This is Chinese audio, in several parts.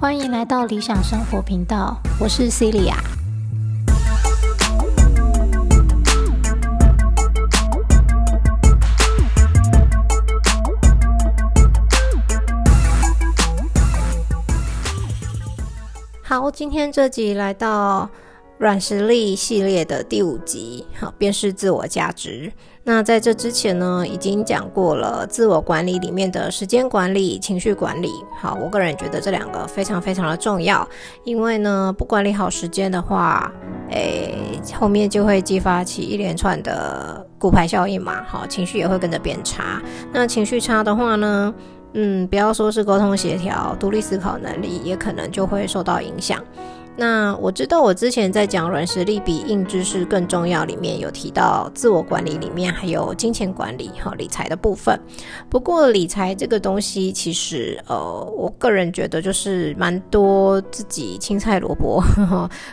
欢迎来到理想生活频道，我是 Celia。好，今天这集来到软实力系列的第五集，好，便是自我价值。那在这之前呢，已经讲过了自我管理里面的时间管理、情绪管理。好，我个人觉得这两个非常非常的重要，因为呢，不管理好时间的话，诶，后面就会激发起一连串的骨牌效应嘛。好，情绪也会跟着变差。那情绪差的话呢，嗯，不要说是沟通协调、独立思考能力，也可能就会受到影响。那我知道，我之前在讲软实力比硬知识更重要里面有提到自我管理里面还有金钱管理和理财的部分。不过理财这个东西，其实呃，我个人觉得就是蛮多自己青菜萝卜，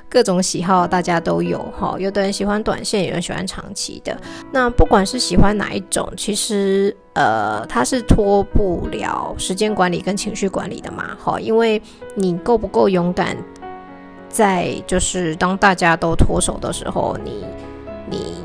各种喜好大家都有哈。有的人喜欢短线，有人喜欢长期的。那不管是喜欢哪一种，其实呃，它是脱不了时间管理跟情绪管理的嘛哈，因为你够不够勇敢。在就是当大家都脱手的时候，你你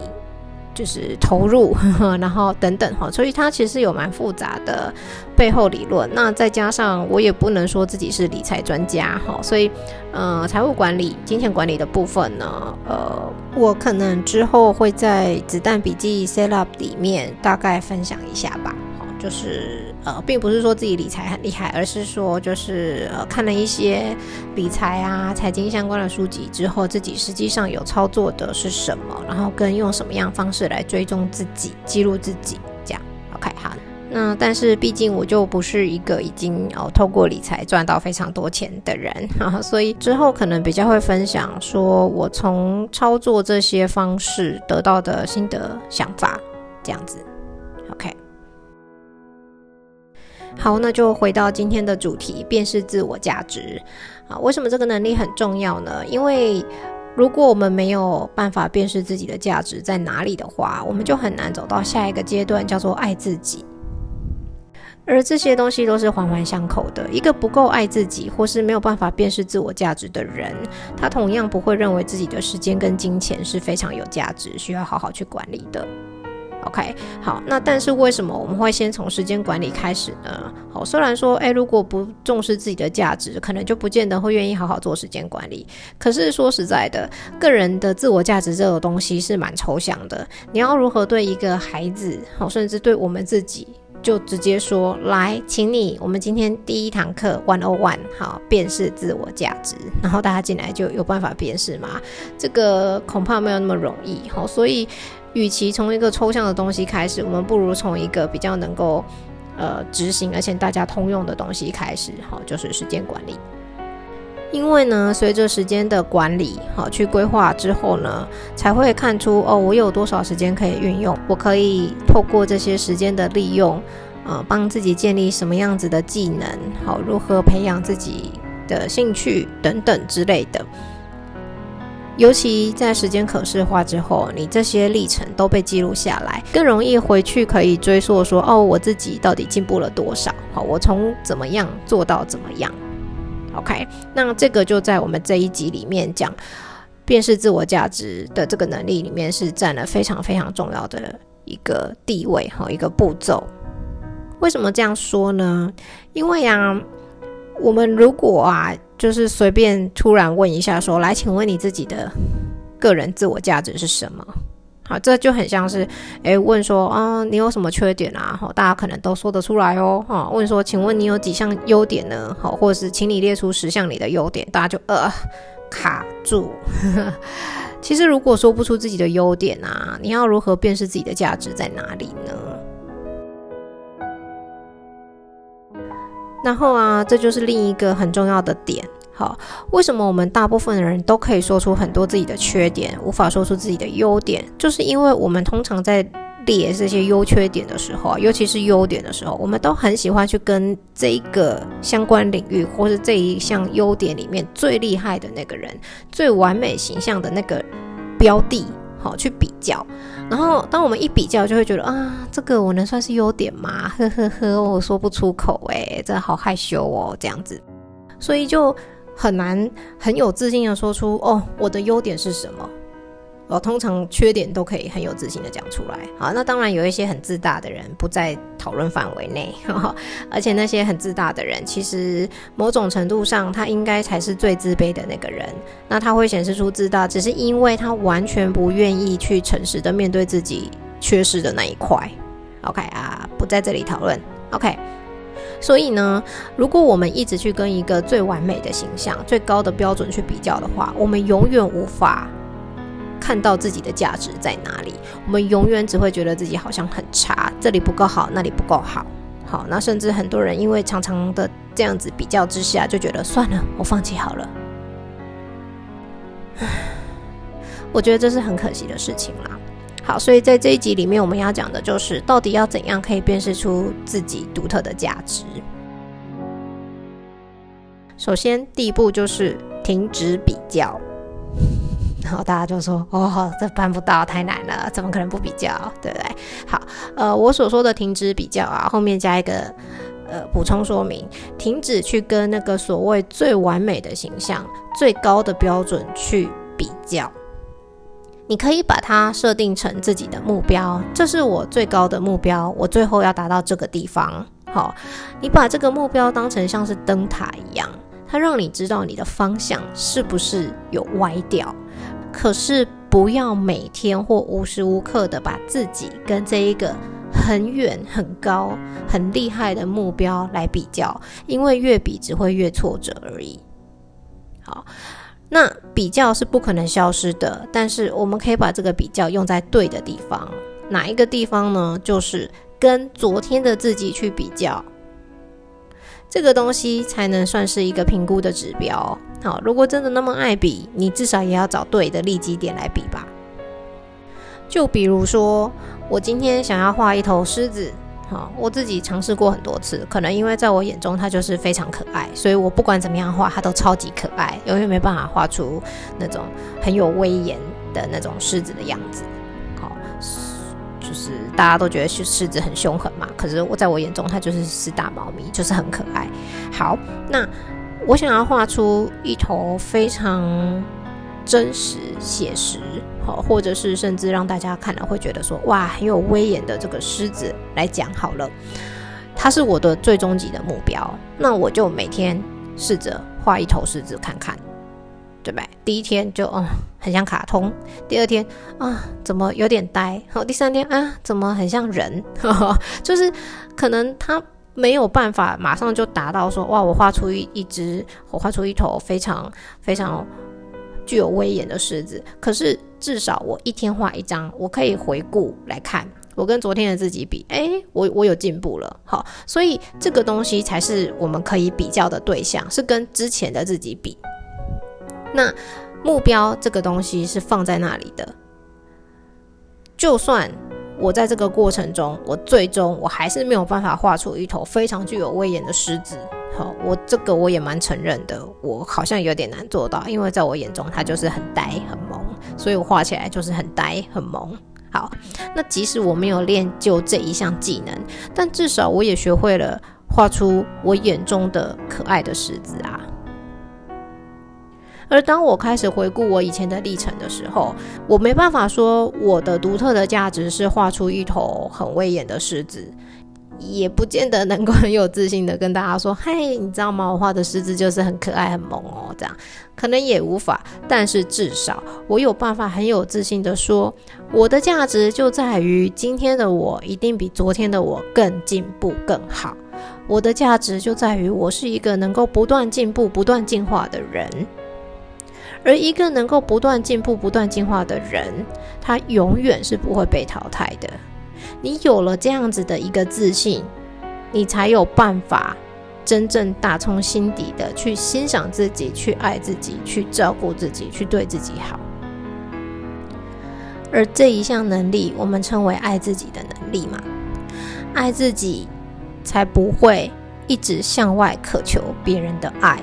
就是投入，呵 呵然后等等哈，所以它其实有蛮复杂的背后理论。那再加上我也不能说自己是理财专家哈，所以呃，财务管理、金钱管理的部分呢，呃，我可能之后会在子弹笔记 set up 里面大概分享一下吧。好，就是。呃，并不是说自己理财很厉害，而是说就是呃看了一些理财啊、财经相关的书籍之后，自己实际上有操作的是什么，然后跟用什么样方式来追踪自己、记录自己，这样 OK 好。那但是毕竟我就不是一个已经哦透过理财赚到非常多钱的人啊，所以之后可能比较会分享说我从操作这些方式得到的心得想法，这样子好，那就回到今天的主题，辨识自我价值啊。为什么这个能力很重要呢？因为如果我们没有办法辨识自己的价值在哪里的话，我们就很难走到下一个阶段，叫做爱自己。而这些东西都是环环相扣的。一个不够爱自己，或是没有办法辨识自我价值的人，他同样不会认为自己的时间跟金钱是非常有价值，需要好好去管理的。OK，好，那但是为什么我们会先从时间管理开始呢？好，虽然说，诶，如果不重视自己的价值，可能就不见得会愿意好好做时间管理。可是说实在的，个人的自我价值这个东西是蛮抽象的。你要如何对一个孩子，好，甚至对我们自己，就直接说，来，请你，我们今天第一堂课 One O One，好，辨识自我价值，然后大家进来就有办法辨识吗？这个恐怕没有那么容易。好，所以。与其从一个抽象的东西开始，我们不如从一个比较能够呃执行，而且大家通用的东西开始，好，就是时间管理。因为呢，随着时间的管理，好去规划之后呢，才会看出哦，我有多少时间可以运用，我可以透过这些时间的利用，呃，帮自己建立什么样子的技能，好，如何培养自己的兴趣等等之类的。尤其在时间可视化之后，你这些历程都被记录下来，更容易回去可以追溯说，哦，我自己到底进步了多少？好，我从怎么样做到怎么样？OK，那这个就在我们这一集里面讲，辨识自我价值的这个能力里面是占了非常非常重要的一个地位和一个步骤。为什么这样说呢？因为啊，我们如果啊。就是随便突然问一下，说来，请问你自己的个人自我价值是什么？好，这就很像是，诶，问说，啊，你有什么缺点啊？好，大家可能都说得出来哦。哈，问说，请问你有几项优点呢？好，或者是请你列出十项你的优点，大家就呃卡住。其实如果说不出自己的优点啊，你要如何辨识自己的价值在哪里呢？然后啊，这就是另一个很重要的点。好，为什么我们大部分的人都可以说出很多自己的缺点，无法说出自己的优点？就是因为我们通常在列这些优缺点的时候，尤其是优点的时候，我们都很喜欢去跟这一个相关领域，或是这一项优点里面最厉害的那个人、最完美形象的那个标的，好去比较。然后当我们一比较，就会觉得啊，这个我能算是优点吗？呵呵呵，我说不出口诶，这好害羞哦，这样子，所以就很难很有自信的说出哦，我的优点是什么。哦，通常缺点都可以很有自信的讲出来。好，那当然有一些很自大的人不在讨论范围内，而且那些很自大的人，其实某种程度上他应该才是最自卑的那个人。那他会显示出自大，只是因为他完全不愿意去诚实的面对自己缺失的那一块。OK 啊，不在这里讨论。OK，所以呢，如果我们一直去跟一个最完美的形象、最高的标准去比较的话，我们永远无法。看到自己的价值在哪里，我们永远只会觉得自己好像很差，这里不够好，那里不够好。好，那甚至很多人因为常常的这样子比较之下，就觉得算了，我放弃好了。唉，我觉得这是很可惜的事情啦。好，所以在这一集里面，我们要讲的就是到底要怎样可以辨识出自己独特的价值。首先，第一步就是停止比较。然后大家就说：“哦，这办不到，太难了，怎么可能不比较？对不对？”好，呃，我所说的停止比较啊，后面加一个呃补充说明：停止去跟那个所谓最完美的形象、最高的标准去比较。你可以把它设定成自己的目标，这是我最高的目标，我最后要达到这个地方。好，你把这个目标当成像是灯塔一样，它让你知道你的方向是不是有歪掉。可是不要每天或无时无刻的把自己跟这一个很远、很高、很厉害的目标来比较，因为越比只会越挫折而已。好，那比较是不可能消失的，但是我们可以把这个比较用在对的地方。哪一个地方呢？就是跟昨天的自己去比较。这个东西才能算是一个评估的指标。好，如果真的那么爱比，你至少也要找对的利基点来比吧。就比如说，我今天想要画一头狮子，好，我自己尝试过很多次，可能因为在我眼中它就是非常可爱，所以我不管怎么样画，它都超级可爱，永远没办法画出那种很有威严的那种狮子的样子。大家都觉得是狮子很凶狠嘛，可是我在我眼中它就是四大猫咪，就是很可爱。好，那我想要画出一头非常真实写实，好，或者是甚至让大家看了会觉得说哇很有威严的这个狮子来讲好了，它是我的最终极的目标。那我就每天试着画一头狮子看看。对吧？第一天就哦，很像卡通；第二天啊，怎么有点呆？好，第三天啊，怎么很像人？就是可能他没有办法马上就达到说哇，我画出一一只，我画出一头非常非常具有威严的狮子。可是至少我一天画一张，我可以回顾来看，我跟昨天的自己比，哎，我我有进步了。好，所以这个东西才是我们可以比较的对象，是跟之前的自己比。那目标这个东西是放在那里的，就算我在这个过程中，我最终我还是没有办法画出一头非常具有威严的狮子。好，我这个我也蛮承认的，我好像有点难做到，因为在我眼中它就是很呆很萌，所以我画起来就是很呆很萌。好，那即使我没有练就这一项技能，但至少我也学会了画出我眼中的可爱的狮子啊。而当我开始回顾我以前的历程的时候，我没办法说我的独特的价值是画出一头很威严的狮子，也不见得能够很有自信的跟大家说：“嘿，你知道吗？我画的狮子就是很可爱、很萌哦。”这样可能也无法，但是至少我有办法很有自信的说，我的价值就在于今天的我一定比昨天的我更进步、更好。我的价值就在于我是一个能够不断进步、不断进化的人。而一个能够不断进步、不断进化的人，他永远是不会被淘汰的。你有了这样子的一个自信，你才有办法真正打从心底的去欣赏自己、去爱自己、去照顾自己、去对自己好。而这一项能力，我们称为爱自己的能力嘛？爱自己，才不会一直向外渴求别人的爱。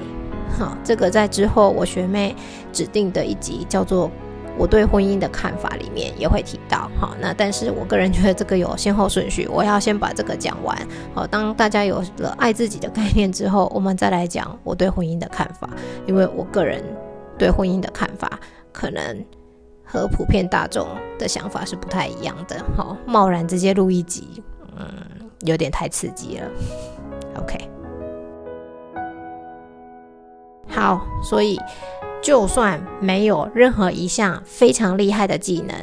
好，这个在之后我学妹指定的一集叫做我对婚姻的看法里面也会提到。好，那但是我个人觉得这个有先后顺序，我要先把这个讲完。好，当大家有了爱自己的概念之后，我们再来讲我对婚姻的看法，因为我个人对婚姻的看法可能和普遍大众的想法是不太一样的。好，贸然直接录一集，嗯，有点太刺激了。OK。好，所以就算没有任何一项非常厉害的技能，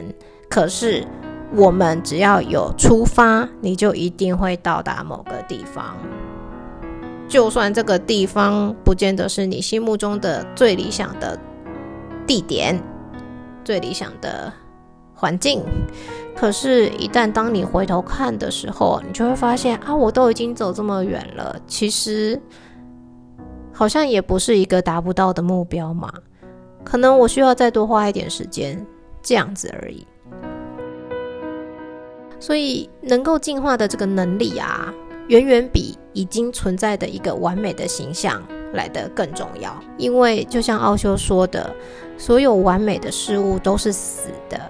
可是我们只要有出发，你就一定会到达某个地方。就算这个地方不见得是你心目中的最理想的地点、最理想的环境，可是，一旦当你回头看的时候，你就会发现啊，我都已经走这么远了，其实。好像也不是一个达不到的目标嘛，可能我需要再多花一点时间，这样子而已。所以能够进化的这个能力啊，远远比已经存在的一个完美的形象来得更重要。因为就像奥修说的，所有完美的事物都是死的。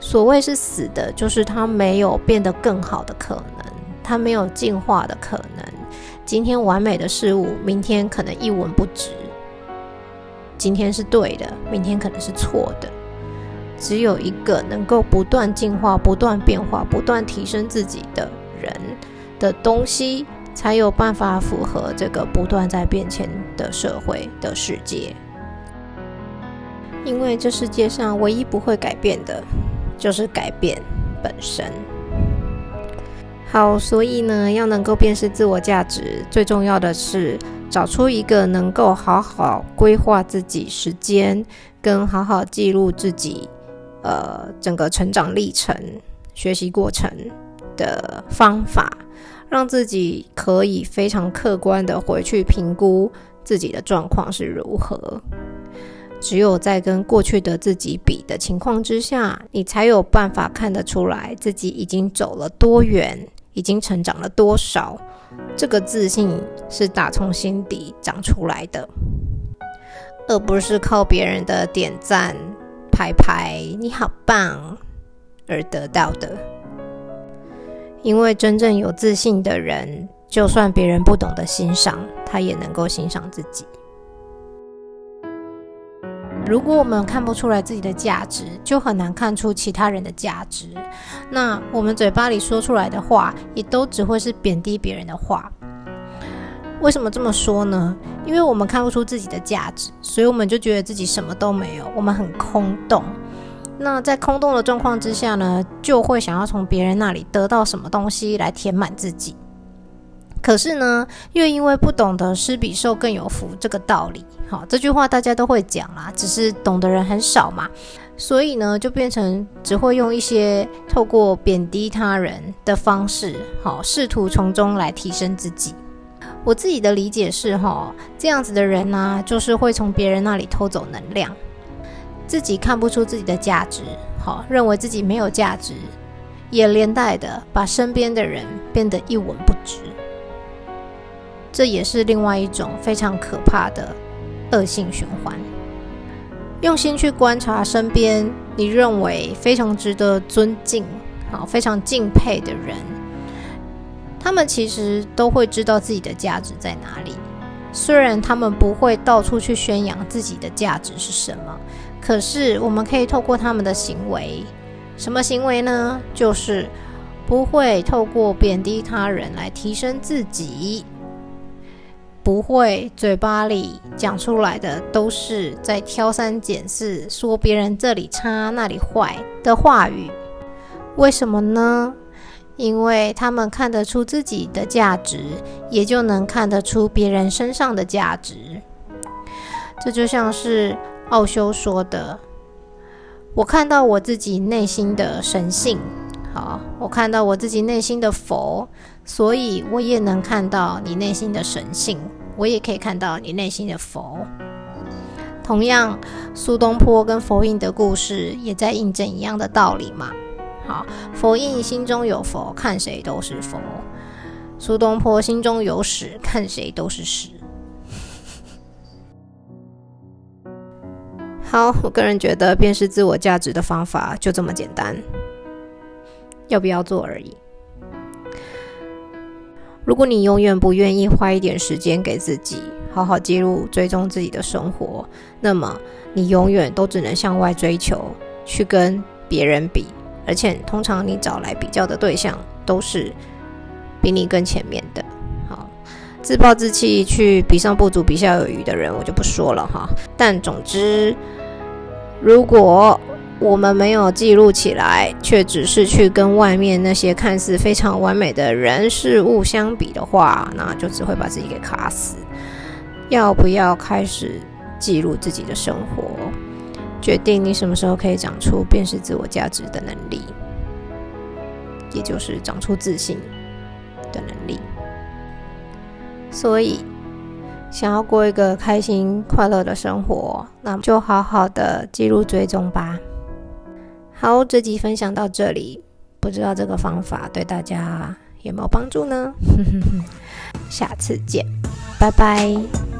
所谓是死的，就是它没有变得更好的可能，它没有进化的可能。今天完美的事物，明天可能一文不值。今天是对的，明天可能是错的。只有一个能够不断进化、不断变化、不断提升自己的人的东西，才有办法符合这个不断在变迁的社会的世界。因为这世界上唯一不会改变的，就是改变本身。好，所以呢，要能够辨识自我价值，最重要的是找出一个能够好好规划自己时间，跟好好记录自己，呃，整个成长历程、学习过程的方法，让自己可以非常客观的回去评估自己的状况是如何。只有在跟过去的自己比的情况之下，你才有办法看得出来自己已经走了多远。已经成长了多少？这个自信是打从心底长出来的，而不是靠别人的点赞、拍拍“你好棒”而得到的。因为真正有自信的人，就算别人不懂得欣赏，他也能够欣赏自己。如果我们看不出来自己的价值，就很难看出其他人的价值。那我们嘴巴里说出来的话，也都只会是贬低别人的话。为什么这么说呢？因为我们看不出自己的价值，所以我们就觉得自己什么都没有，我们很空洞。那在空洞的状况之下呢，就会想要从别人那里得到什么东西来填满自己。可是呢，又因为不懂得“施比受更有福”这个道理，好，这句话大家都会讲啦，只是懂的人很少嘛，所以呢，就变成只会用一些透过贬低他人的方式，好，试图从中来提升自己。我自己的理解是，哈，这样子的人呢，就是会从别人那里偷走能量，自己看不出自己的价值，好，认为自己没有价值，也连带的把身边的人变得一文不值。这也是另外一种非常可怕的恶性循环。用心去观察身边你认为非常值得尊敬、好非常敬佩的人，他们其实都会知道自己的价值在哪里。虽然他们不会到处去宣扬自己的价值是什么，可是我们可以透过他们的行为，什么行为呢？就是不会透过贬低他人来提升自己。不会，嘴巴里讲出来的都是在挑三拣四，说别人这里差那里坏的话语。为什么呢？因为他们看得出自己的价值，也就能看得出别人身上的价值。这就像是奥修说的：“我看到我自己内心的神性，好，我看到我自己内心的佛，所以我也能看到你内心的神性。”我也可以看到你内心的佛。同样，苏东坡跟佛印的故事也在印证一样的道理嘛。好，佛印心中有佛，看谁都是佛；苏东坡心中有屎，看谁都是屎。好，我个人觉得辨识自我价值的方法就这么简单，要不要做而已。如果你永远不愿意花一点时间给自己，好好记录、追踪自己的生活，那么你永远都只能向外追求，去跟别人比，而且通常你找来比较的对象都是比你更前面的。好，自暴自弃、去比上不足、比下有余的人，我就不说了哈。但总之。如果我们没有记录起来，却只是去跟外面那些看似非常完美的人事物相比的话，那就只会把自己给卡死。要不要开始记录自己的生活，决定你什么时候可以长出辨识自我价值的能力，也就是长出自信的能力。所以。想要过一个开心快乐的生活，那就好好的记录追踪吧。好，这集分享到这里，不知道这个方法对大家有没有帮助呢？下次见，拜拜。